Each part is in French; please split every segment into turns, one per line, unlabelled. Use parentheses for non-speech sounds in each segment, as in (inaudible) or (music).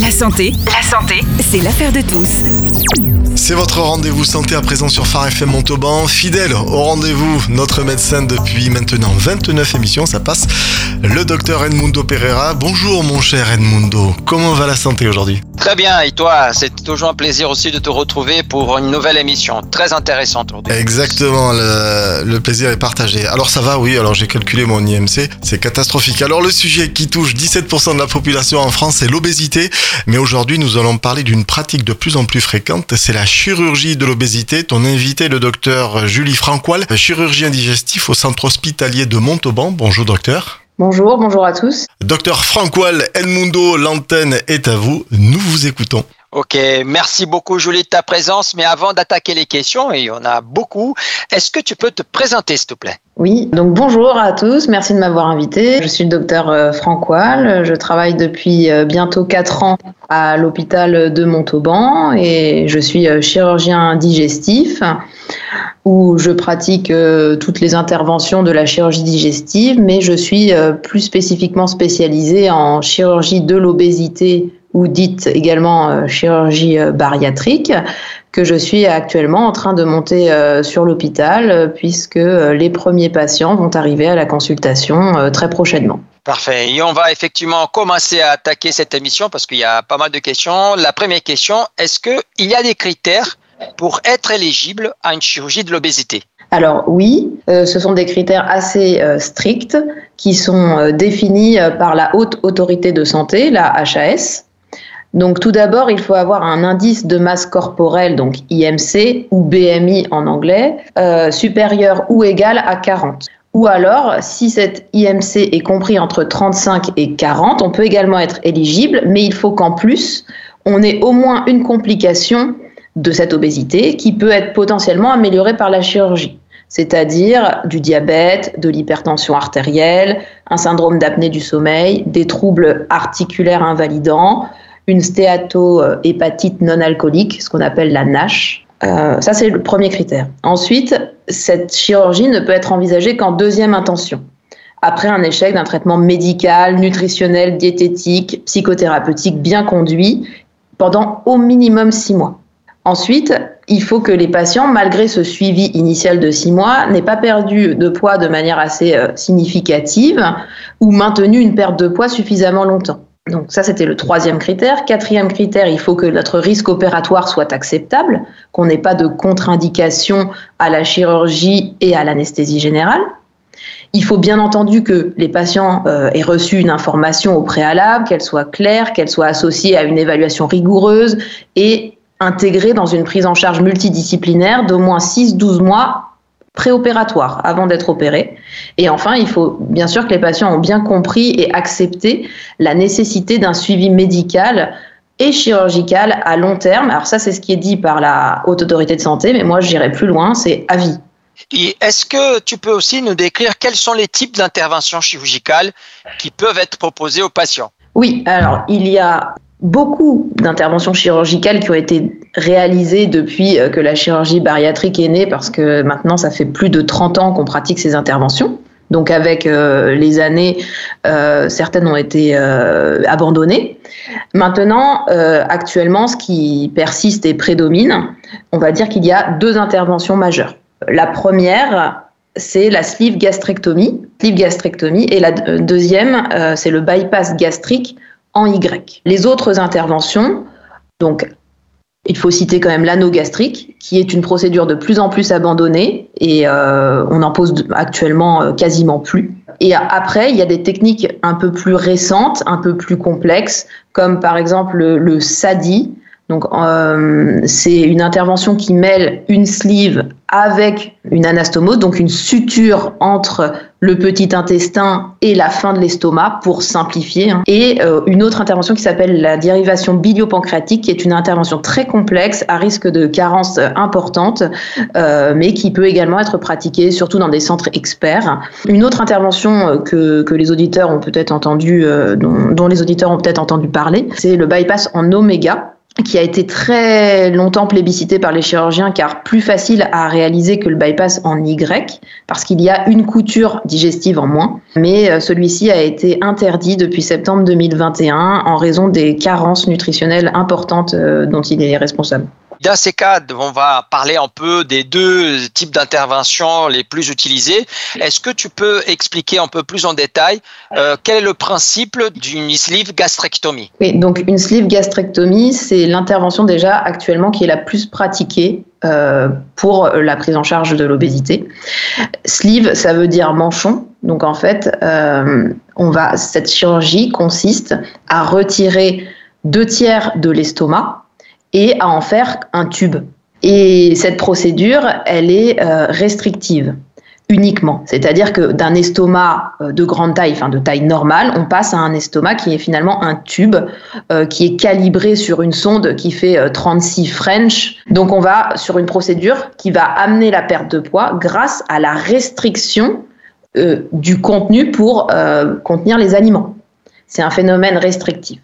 La santé, la santé, c'est l'affaire de tous.
C'est votre rendez-vous santé à présent sur Phare FM Montauban. Fidèle au rendez-vous, notre médecin depuis maintenant 29 émissions, ça passe, le docteur Edmundo Pereira. Bonjour mon cher Edmundo, comment va la santé aujourd'hui?
Très bien, et toi C'est toujours un plaisir aussi de te retrouver pour une nouvelle émission très intéressante aujourd'hui.
Exactement, le, le plaisir est partagé. Alors ça va, oui, alors j'ai calculé mon IMC, c'est catastrophique. Alors le sujet qui touche 17% de la population en France, c'est l'obésité. Mais aujourd'hui, nous allons parler d'une pratique de plus en plus fréquente, c'est la chirurgie de l'obésité. Ton invité, le docteur Julie Francoil, chirurgien digestif au centre hospitalier de Montauban. Bonjour docteur.
Bonjour, bonjour à tous.
Docteur Francoil Edmundo, l'antenne est à vous. Nous vous écoutons.
Ok, merci beaucoup Julie de ta présence. Mais avant d'attaquer les questions, et il y en a beaucoup, est-ce que tu peux te présenter s'il te plaît?
Oui, donc bonjour à tous, merci de m'avoir invité. Je suis le docteur euh, Francoil, je travaille depuis euh, bientôt 4 ans à l'hôpital de Montauban et je suis euh, chirurgien digestif où je pratique toutes les interventions de la chirurgie digestive, mais je suis plus spécifiquement spécialisée en chirurgie de l'obésité ou dite également euh, chirurgie euh, bariatrique, que je suis actuellement en train de monter euh, sur l'hôpital, puisque les premiers patients vont arriver à la consultation très prochainement.
Parfait. Et on va effectivement commencer à attaquer cette émission parce qu'il y a pas mal de questions. La première question, est-ce qu'il y a des critères pour être éligible à une chirurgie de l'obésité?
Alors oui, ce sont des critères assez stricts qui sont définis par la haute autorité de santé, la HAS, donc tout d'abord, il faut avoir un indice de masse corporelle, donc IMC ou BMI en anglais, euh, supérieur ou égal à 40. Ou alors, si cet IMC est compris entre 35 et 40, on peut également être éligible, mais il faut qu'en plus, on ait au moins une complication de cette obésité qui peut être potentiellement améliorée par la chirurgie c'est-à-dire du diabète, de l'hypertension artérielle, un syndrome d'apnée du sommeil, des troubles articulaires invalidants, une stéatohépatite non alcoolique, ce qu'on appelle la NASH. Euh, ça, c'est le premier critère. Ensuite, cette chirurgie ne peut être envisagée qu'en deuxième intention, après un échec d'un traitement médical, nutritionnel, diététique, psychothérapeutique bien conduit pendant au minimum six mois. Ensuite, il faut que les patients, malgré ce suivi initial de six mois, n'aient pas perdu de poids de manière assez euh, significative ou maintenu une perte de poids suffisamment longtemps. Donc ça, c'était le troisième critère. Quatrième critère, il faut que notre risque opératoire soit acceptable, qu'on n'ait pas de contre-indication à la chirurgie et à l'anesthésie générale. Il faut bien entendu que les patients euh, aient reçu une information au préalable, qu'elle soit claire, qu'elle soit associée à une évaluation rigoureuse et intégrée dans une prise en charge multidisciplinaire d'au moins 6-12 mois préopératoire avant d'être opéré. Et enfin, il faut bien sûr que les patients ont bien compris et accepté la nécessité d'un suivi médical et chirurgical à long terme. Alors ça, c'est ce qui est dit par la haute autorité de santé, mais moi, j'irai plus loin, c'est à vie.
Est-ce que tu peux aussi nous décrire quels sont les types d'interventions chirurgicales qui peuvent être proposées aux patients?
Oui, alors il y a beaucoup d'interventions chirurgicales qui ont été réalisées depuis euh, que la chirurgie bariatrique est née, parce que maintenant, ça fait plus de 30 ans qu'on pratique ces interventions. Donc avec euh, les années, euh, certaines ont été abandonnées. Maintenant, actuellement, ce qui persiste et prédomine, on va dire qu'il y a deux interventions majeures. La première, c'est la sleeve gastrectomie, sleeve gastrectomie, et la deuxième, c'est le bypass gastrique en Y. Les autres interventions, donc il faut citer quand même l'anneau gastrique, qui est une procédure de plus en plus abandonnée et euh, on en pose actuellement euh, quasiment plus. Et après, il y a des techniques un peu plus récentes, un peu plus complexes, comme par exemple le, le SADI. Donc, euh, c'est une intervention qui mêle une sleeve avec une anastomose, donc une suture entre le petit intestin et la fin de l'estomac pour simplifier. Hein. Et euh, une autre intervention qui s'appelle la dérivation biliopancréatique, qui est une intervention très complexe à risque de carence importante, euh, mais qui peut également être pratiquée surtout dans des centres experts. Une autre intervention euh, que, que les auditeurs ont peut-être entendu, dont, dont les auditeurs ont peut-être entendu parler, c'est le bypass en oméga qui a été très longtemps plébiscité par les chirurgiens car plus facile à réaliser que le bypass en Y parce qu'il y a une couture digestive en moins. Mais euh, celui-ci a été interdit depuis septembre 2021 en raison des carences nutritionnelles importantes euh, dont il est responsable.
Dans ces cas, on va parler un peu des deux types d'interventions les plus utilisées. Est-ce que tu peux expliquer un peu plus en détail euh, quel est le principe d'une sleeve gastrectomie?
Oui, donc une sleeve gastrectomie, c'est l'intervention déjà actuellement qui est la plus pratiquée euh, pour la prise en charge de l'obésité. Sleeve, ça veut dire manchon. Donc en fait, euh, on va, cette chirurgie consiste à retirer deux tiers de l'estomac et à en faire un tube. Et cette procédure, elle est euh, restrictive uniquement. C'est-à-dire que d'un estomac euh, de grande taille, enfin de taille normale, on passe à un estomac qui est finalement un tube euh, qui est calibré sur une sonde qui fait 36 French. Donc on va sur une procédure qui va amener la perte de poids grâce à la restriction du contenu pour contenir les aliments. C'est un phénomène restrictif.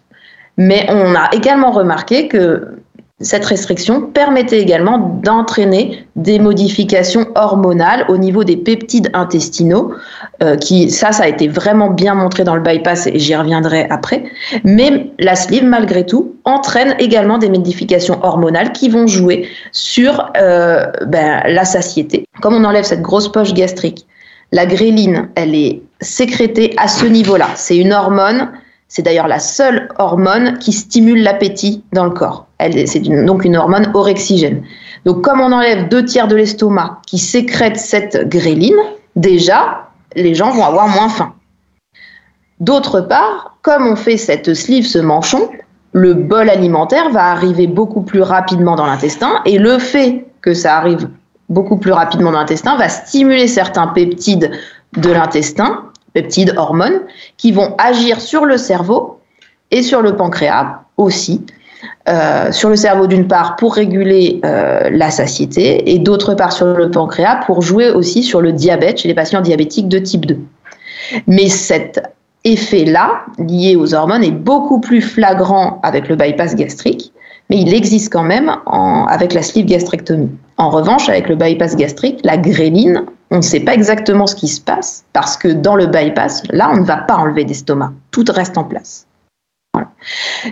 Mais on a également remarqué que cette restriction permettait également d'entraîner des modifications hormonales au niveau des peptides intestinaux, euh, qui ça, ça a été vraiment bien montré dans le bypass et j'y reviendrai après. Mais la sleeve, malgré tout, entraîne également des modifications hormonales qui vont jouer sur euh, ben, la satiété. Comme on enlève cette grosse poche gastrique, la gréline, elle est sécrétée à ce niveau-là. C'est une hormone c'est d'ailleurs la seule hormone qui stimule l'appétit dans le corps. C'est donc une hormone orexigène. Donc comme on enlève deux tiers de l'estomac qui sécrète cette gréline, déjà, les gens vont avoir moins faim. D'autre part, comme on fait cette sleeve, ce manchon, le bol alimentaire va arriver beaucoup plus rapidement dans l'intestin et le fait que ça arrive beaucoup plus rapidement dans l'intestin va stimuler certains peptides de l'intestin peptides, hormones, qui vont agir sur le cerveau et sur le pancréas aussi. Euh, sur le cerveau d'une part pour réguler euh, la satiété et d'autre part sur le pancréas pour jouer aussi sur le diabète chez les patients diabétiques de type 2. Mais cet effet-là, lié aux hormones, est beaucoup plus flagrant avec le bypass gastrique, mais il existe quand même avec la sleeve gastrectomie. En revanche, avec le bypass gastrique, la gréline on ne sait pas exactement ce qui se passe parce que dans le bypass, là, on ne va pas enlever d'estomac. Tout reste en place.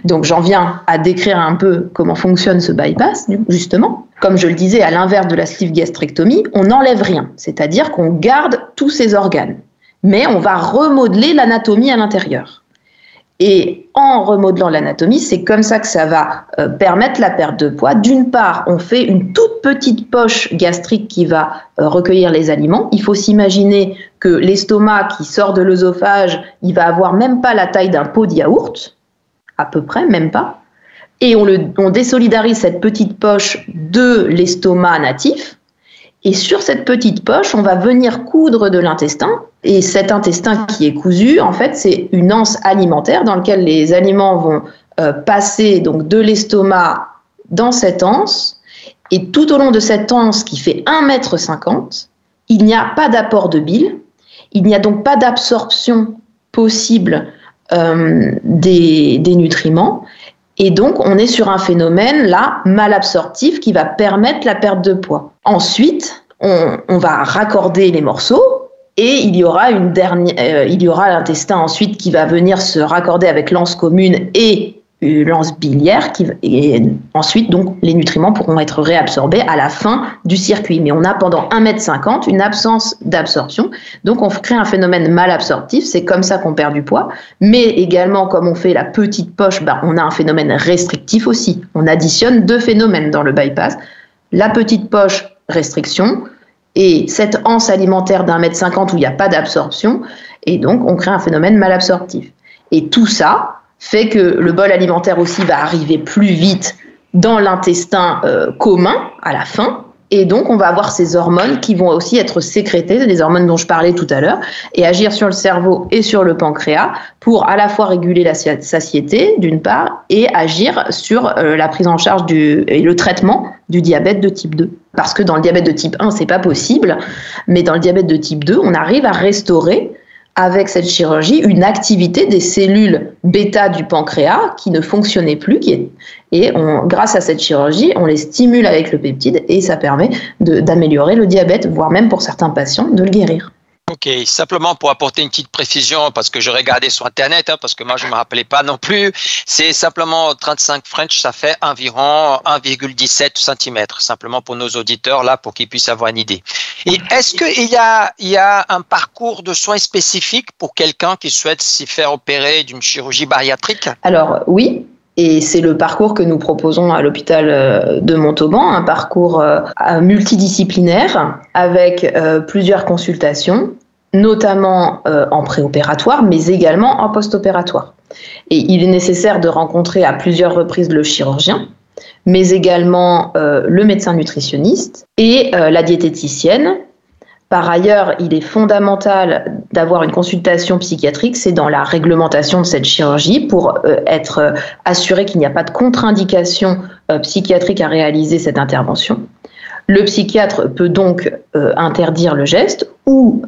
Donc j'en viens à décrire un peu comment fonctionne ce bypass, justement. Comme je le disais, à l'inverse de la sleeve gastrectomie, on n'enlève rien, c'est-à-dire qu'on garde tous ces organes, mais on va remodeler l'anatomie à l'intérieur. Et en remodelant l'anatomie, c'est comme ça que ça va euh, permettre la perte de poids. D'une part, on fait une toute petite poche gastrique qui va euh, recueillir les aliments. Il faut s'imaginer que l'estomac qui sort de l'œsophage, il va avoir même pas la taille d'un pot de yaourt, à peu près, même pas. Et on, le, on désolidarise cette petite poche de l'estomac natif. Et sur cette petite poche, on va venir coudre de l'intestin et cet intestin qui est cousu, en fait, c'est une anse alimentaire dans laquelle les aliments vont euh, passer donc de l'estomac dans cette anse. Et tout au long de cette anse qui fait 1,50 m, il n'y a pas d'apport de bile. Il n'y a donc pas d'absorption possible euh, des, nutriments. Et donc, on est sur un phénomène là malabsorptif qui va permettre la perte de poids. Ensuite, on, on va raccorder les morceaux et il y aura une dernière, euh, il y aura l'intestin ensuite qui va venir se raccorder avec l'anse commune et une l'anse biliaire et ensuite donc les nutriments pourront être réabsorbés à la fin du circuit. Mais on a pendant 1m50 une absence d'absorption, donc on crée un phénomène mal absorptif. C'est comme ça qu'on perd du poids. Mais également comme on fait la petite poche, bah, on a un phénomène restrictif aussi. On additionne deux phénomènes dans le bypass la petite poche restriction et cette anse alimentaire d'un mètre cinquante où il n'y a pas d'absorption, et donc on crée un phénomène malabsorptif. Et tout ça fait que le bol alimentaire aussi va arriver plus vite dans l'intestin euh, commun à la fin, et donc, on va avoir ces hormones qui vont aussi être sécrétées, des hormones dont je parlais tout à l'heure, et agir sur le cerveau et sur le pancréas pour à la fois réguler la satiété, d'une part, et agir sur euh, la prise en charge du, et le traitement du diabète de type 2. Parce que dans le diabète de type 1, c'est pas possible, mais dans le diabète de type 2, on arrive à restaurer avec cette chirurgie une activité des cellules bêta du pancréas qui ne fonctionnaient plus. et grâce à cette chirurgie, on les stimule avec le peptide et ça permet d'améliorer le diabète, voire même pour certains patients de le guérir.
Ok, simplement pour apporter une petite précision, parce que je regardais sur Internet, hein, parce que moi je ne me rappelais pas non plus, c'est simplement 35 French, ça fait environ 1,17 cm, simplement pour nos auditeurs, là, pour qu'ils puissent avoir une idée. Et est-ce qu'il y a, il y a un parcours de soins spécifique pour quelqu'un qui souhaite s'y faire opérer d'une chirurgie bariatrique?
Alors oui, et c'est le parcours que nous proposons à l'hôpital euh, de Montauban, un parcours euh, multidisciplinaire avec euh, plusieurs consultations, notamment en préopératoire, mais également en post-opératoire. Et il est nécessaire de rencontrer à plusieurs reprises le chirurgien, mais également le médecin nutritionniste et la diététicienne par ailleurs, il est fondamental d'avoir une consultation psychiatrique, c'est dans la réglementation de cette chirurgie pour euh, être euh, assuré qu'il n'y a pas de contre-indication euh, psychiatrique à réaliser cette intervention. Le psychiatre peut donc interdire le geste ou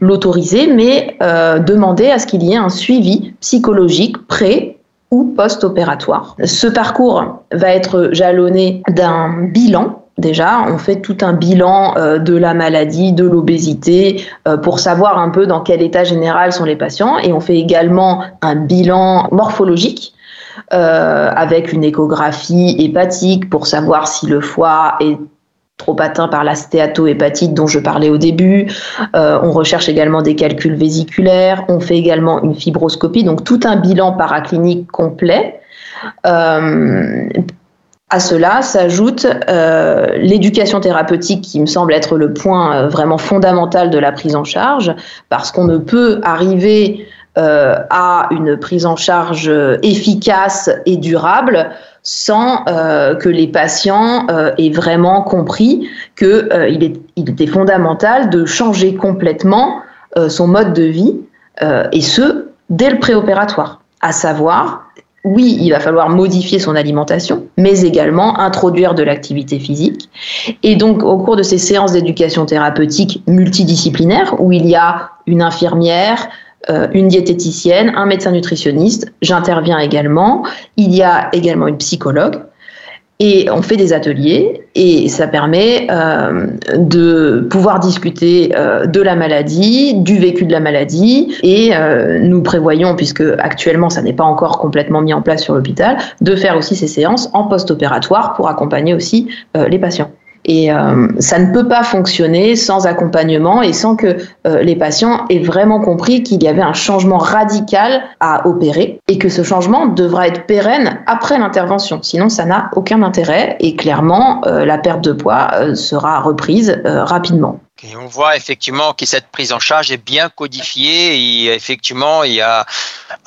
l'autoriser, mais demander à ce qu'il y ait un suivi psychologique pré ou post-opératoire. Ce parcours va être jalonné d'un bilan Déjà, on fait tout un bilan euh, de la maladie, de l'obésité, euh, pour savoir un peu dans quel état général sont les patients. Et on fait également un bilan morphologique euh, avec une échographie hépatique pour savoir si le foie est trop atteint par la stéatohépatite dont je parlais au début. on recherche également des calculs vésiculaires. On fait également une fibroscopie, donc tout un bilan paraclinique complet. À cela s'ajoute euh, l'éducation thérapeutique qui me semble être le point euh, vraiment fondamental de la prise en charge, parce qu'on ne peut arriver euh, à une prise en charge efficace et durable sans que les patients aient vraiment compris qu'il il était fondamental de changer complètement son mode de vie, et ce, dès le préopératoire, à savoir oui, il va falloir modifier son alimentation, mais également introduire de l'activité physique. Et donc, au cours de ces séances d'éducation thérapeutique multidisciplinaires, où il y a une infirmière, euh, une diététicienne, un médecin nutritionniste, j'interviens également, il y a également une psychologue, et on fait des ateliers et ça permet euh, de pouvoir discuter euh, de la maladie, du vécu de la maladie et euh, nous prévoyons, puisque actuellement ça n'est pas encore complètement mis en place sur l'hôpital, de faire aussi ces séances en post-opératoire pour accompagner aussi les patients. Et euh, ça ne peut pas fonctionner sans accompagnement et sans que euh, les patients aient vraiment compris qu'il y avait un changement radical à opérer et que ce changement devra être pérenne après l'intervention. Sinon, ça n'a aucun intérêt et clairement, euh, la perte de poids sera reprise rapidement.
Et on voit effectivement que cette prise en charge est bien codifiée et effectivement il y a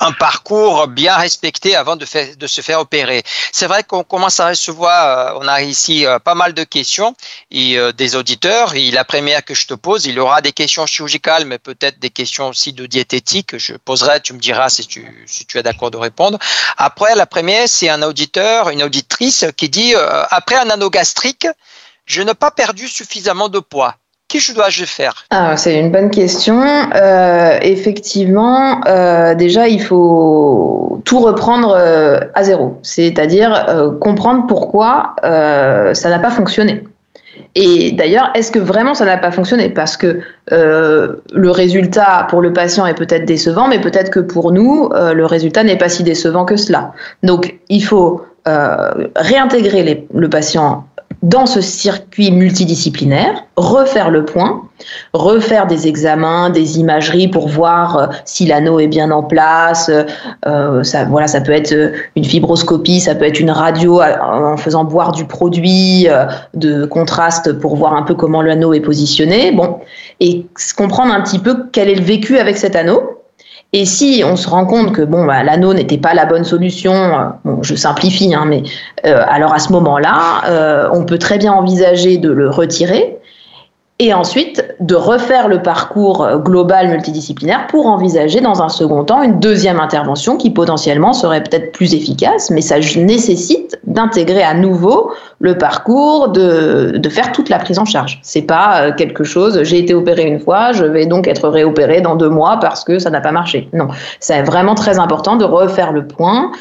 un parcours bien respecté avant de, se faire opérer. C'est vrai qu'on commence à recevoir, euh, on a ici euh, pas mal de questions et euh, des auditeurs. Et la première que je te pose, il y aura des questions chirurgicales, mais peut-être des questions aussi de diététique. Je poserai, tu me diras si tu, si tu es d'accord de répondre. Après, la première, c'est un auditeur, une auditrice qui dit après un anneau gastrique, je n'ai pas perdu suffisamment de poids. Qui dois-je faire?
Ah, C'est une bonne question. Euh, effectivement, euh, déjà, il faut tout reprendre euh, à zéro, c'est-à-dire comprendre pourquoi ça n'a pas fonctionné. Et d'ailleurs, est-ce que vraiment ça n'a pas fonctionné? Parce que le résultat pour le patient est peut-être décevant, mais peut-être que pour nous, le résultat n'est pas si décevant que cela. Donc, il faut réintégrer le patient dans ce circuit multidisciplinaire, refaire le point, refaire des examens, des imageries pour voir euh, si l'anneau est bien en place. Euh, ça, voilà, ça peut être une fibroscopie, ça peut être une radio euh, en faisant boire du produit de contraste pour voir un peu comment l'anneau est positionné. Bon, et comprendre un petit peu quel est le vécu avec cet anneau et si on se rend compte que bon, bah, l'anneau n'était pas la bonne solution, euh, je simplifie, hein, mais euh, alors à ce moment-là, euh, on peut très bien envisager de le retirer et ensuite de refaire le parcours global multidisciplinaire pour envisager dans un second temps une deuxième intervention qui potentiellement serait peut-être plus efficace, mais ça nécessite d'intégrer à nouveau le parcours, de, de, faire toute la prise en charge. C'est pas euh, quelque chose, j'ai été opéré une fois, je vais donc être réopéré dans deux mois parce que ça n'a pas marché. Non, c'est vraiment très important de refaire le point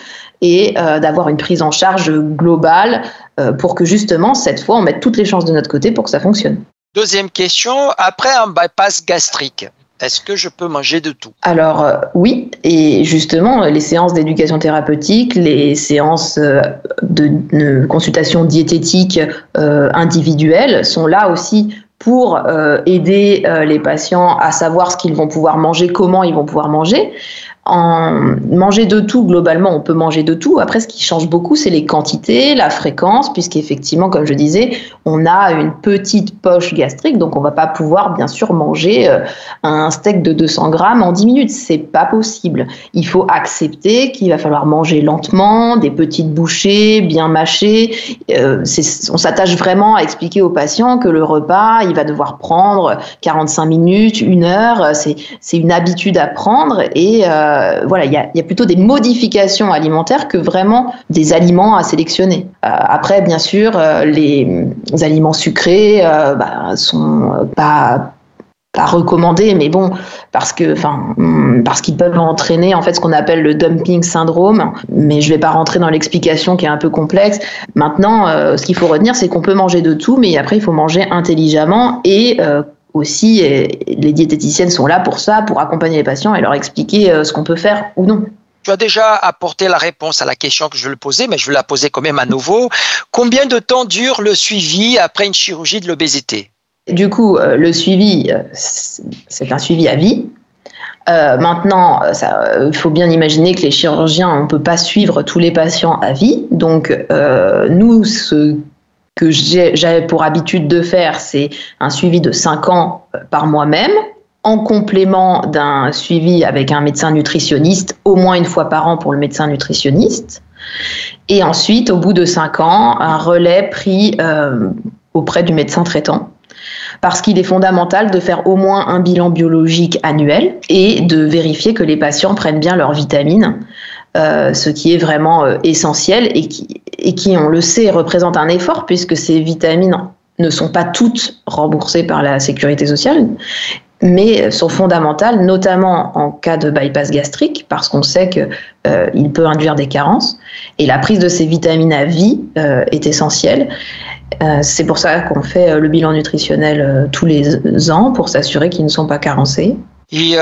et euh, d'avoir une prise en charge globale euh, pour que justement, cette fois, on mette toutes les chances de notre côté pour que ça fonctionne.
Deuxième question, après un bypass gastrique, est-ce que je peux manger de tout?
Alors euh, oui, et justement, les séances d'éducation thérapeutique, les séances euh, de, consultation diététique euh, individuelle sont là aussi pour aider les patients à savoir ce qu'ils vont pouvoir manger, comment ils vont pouvoir manger en manger de tout, globalement, on peut manger de tout. Après, ce qui change beaucoup, c'est les quantités, la fréquence, puisqu'effectivement, comme je disais, on a une petite poche gastrique, donc on va pas pouvoir, bien sûr, manger euh, un steak de 200 grammes en 10 minutes. C'est pas possible. Il faut accepter qu'il va falloir manger lentement, des petites bouchées, bien mâchées. Euh, on s'attache vraiment à expliquer aux patients que le repas, il va devoir prendre 45 minutes, une heure. C'est une habitude à prendre et euh, euh, voilà, il y a, plutôt des modifications alimentaires que vraiment des aliments à sélectionner. Euh, après, bien sûr, euh, les, aliments sucrés bah, sont pas pas recommandés, mais bon, parce que, enfin, hmm, parce qu'ils peuvent entraîner en fait ce qu'on appelle le dumping syndrome. Mais je vais pas rentrer dans l'explication qui est un peu complexe. Maintenant, ce qu'il faut retenir, c'est qu'on peut manger de tout, mais après il faut manger intelligemment et aussi, les diététiciennes sont là pour ça, pour accompagner les patients et leur expliquer euh, ce qu'on peut faire ou non.
Tu as déjà apporté la réponse à la question que je vais poser, mais je vais la poser quand même à nouveau. Combien de temps dure le suivi après une chirurgie de l'obésité?
Du coup, euh, le suivi, euh, c'est un suivi à vie. maintenant, il faut bien imaginer que les chirurgiens, on ne peut pas suivre tous les patients à vie. Donc, nous, ce que j'avais pour habitude de faire, c'est un suivi de 5 ans euh, par moi-même, en complément d'un suivi avec un médecin nutritionniste, au moins une fois par an pour le médecin nutritionniste. Et ensuite, au bout de 5 ans, un relais pris euh, auprès du médecin traitant. Parce qu'il est fondamental de faire au moins un bilan biologique annuel et de vérifier que les patients prennent bien leurs vitamines euh, ce qui est vraiment euh, essentiel et qui, et qui, on le sait, représente un effort puisque ces vitamines ne sont pas toutes remboursées par la sécurité sociale, mais sont fondamentales, notamment en cas de bypass gastrique, parce qu'on sait qu'il euh, peut induire des carences. Et la prise de ces vitamines à vie est essentielle. c'est pour ça qu'on fait le bilan nutritionnel tous les ans pour s'assurer qu'ils ne sont pas carencés.
Et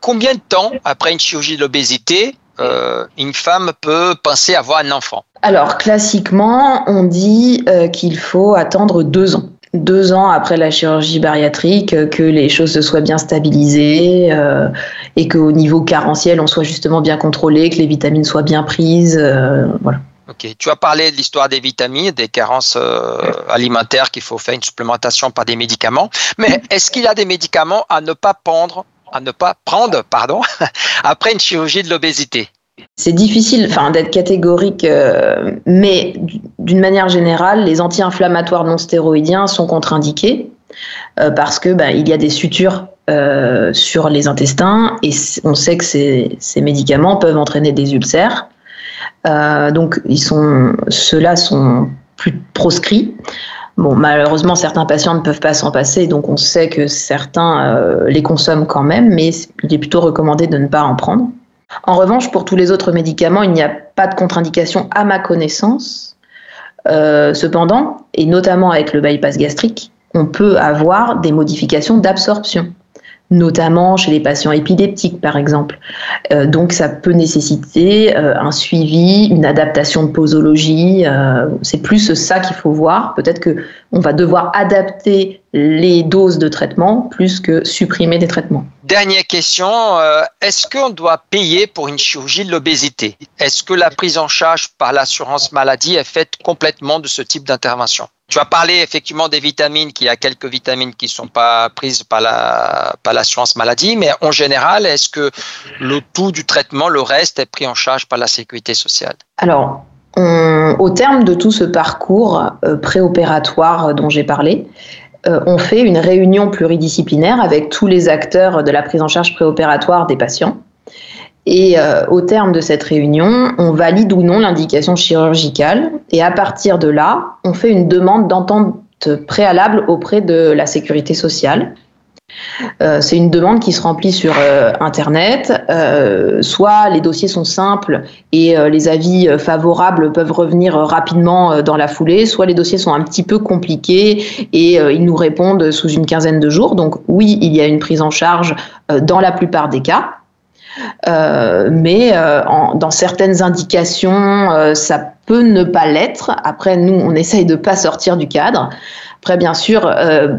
combien de temps après une chirurgie de l'obésité euh, une femme peut penser avoir un enfant
Alors, classiquement, on dit euh, qu'il faut attendre deux ans. Deux ans après la chirurgie bariatrique, euh, que les choses se soient bien stabilisées et qu'au niveau carentiel, on soit justement bien contrôlé, que les vitamines soient bien prises. voilà.
Ok, tu as parlé de l'histoire des vitamines, des carences alimentaires, qu'il faut faire une supplémentation par des médicaments. Mais est-ce qu'il y a des médicaments à ne pas prendre à ne pas prendre pardon, (laughs) après une chirurgie de l'obésité
c'est difficile d'être catégorique, euh, mais d'une manière générale, les anti-inflammatoires non stéroïdiens sont contre-indiqués euh, parce que ben, il y a des sutures euh, sur les intestins et on sait que ces, médicaments peuvent entraîner des ulcères. donc, ceux-là sont plus proscrits. Bon, malheureusement, certains patients ne peuvent pas s'en passer, donc on sait que certains euh, les consomment quand même, mais il est plutôt recommandé de ne pas en prendre. En revanche, pour tous les autres médicaments, il n'y a pas de contre-indication à ma connaissance. Euh, cependant, et notamment avec le bypass gastrique, on peut avoir des modifications d'absorption notamment chez les patients épileptiques par exemple. Euh, donc ça peut nécessiter euh, un suivi, une adaptation de posologie. Euh, c'est plus ça qu'il faut voir. Peut-être que on va devoir adapter les doses de traitement plus que supprimer des traitements.
Dernière question, est-ce qu'on doit payer pour une chirurgie de l'obésité? Est-ce que la prise en charge par l'assurance maladie est faite complètement de ce type d'intervention? Tu as parlé effectivement des vitamines, qu'il y a quelques vitamines qui ne sont pas prises par la l'assurance maladie, mais en général, est-ce que le tout du traitement, le reste, est pris en charge par la sécurité sociale?
Alors, au terme de tout ce parcours euh, préopératoire dont j'ai parlé, on fait une réunion pluridisciplinaire avec tous les acteurs de la prise en charge préopératoire des patients. Et au terme de cette réunion, on valide ou non l'indication chirurgicale. Et à partir de là, on fait une demande d'entente préalable auprès de la sécurité sociale. Euh, c'est une demande qui se remplit sur euh, Internet. Euh, soit les dossiers sont simples et les avis favorables peuvent revenir rapidement dans la foulée, soit les dossiers sont un petit peu compliqués et ils nous répondent sous une quinzaine de jours. Donc oui, il y a une prise en charge dans la plupart des cas. Mais dans certaines indications, ça peut ne pas l'être. Après, nous, on essaye de ne pas sortir du cadre. Après, bien sûr, euh,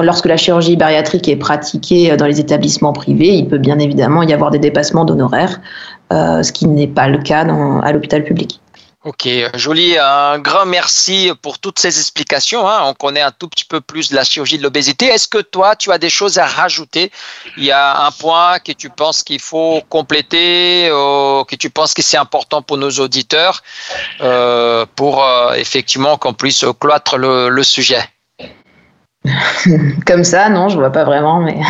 lorsque la chirurgie bariatrique est pratiquée dans les établissements privés, il peut bien évidemment y avoir des dépassements d'honoraires, euh, ce qui n'est pas le cas à l'hôpital public.
Ok, Jolie, un grand merci pour toutes ces explications. Hein. On connaît un tout petit peu plus la chirurgie de l'obésité. Est-ce que toi, tu as des choses à rajouter? Il y a un point que tu penses qu'il faut compléter, ou que tu penses que c'est important pour nos auditeurs, euh, pour euh, effectivement qu'on puisse cloître le, le sujet? (laughs)
Comme ça, non, je vois pas vraiment, mais.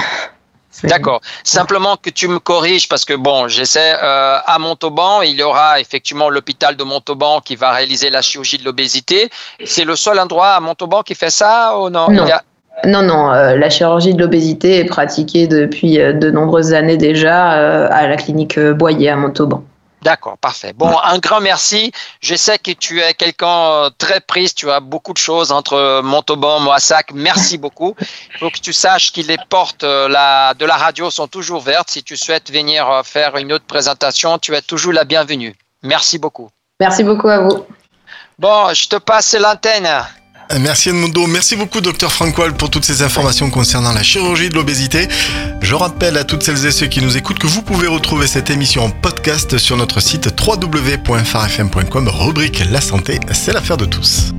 D'accord. Simplement que tu me corriges parce que bon, j'essaie euh, à Montauban, il y aura effectivement l'hôpital de Montauban qui va réaliser la chirurgie de l'obésité. C'est le seul endroit à Montauban qui fait ça ou non?
Non. Non, euh, la chirurgie de l'obésité est pratiquée depuis euh, de nombreuses années déjà à la clinique Boyer à Montauban.
D'accord, parfait. Bon, un grand merci. Je sais que tu es quelqu'un euh, très prise. Tu as beaucoup de choses entre Montauban, Moissac. Merci (laughs) beaucoup. Il faut que tu saches que les portes euh, de la radio sont toujours vertes. Si tu souhaites venir euh, faire une autre présentation, tu es toujours la bienvenue. Merci beaucoup.
Merci beaucoup à vous.
Bon, je te passe l'antenne.
Merci Edmundo, merci beaucoup Dr Frankwald pour toutes ces informations concernant la chirurgie de l'obésité. Je rappelle à toutes celles et ceux qui nous écoutent que vous pouvez retrouver cette émission en podcast sur notre site www.farfm.com, rubrique La santé, c'est l'affaire de tous.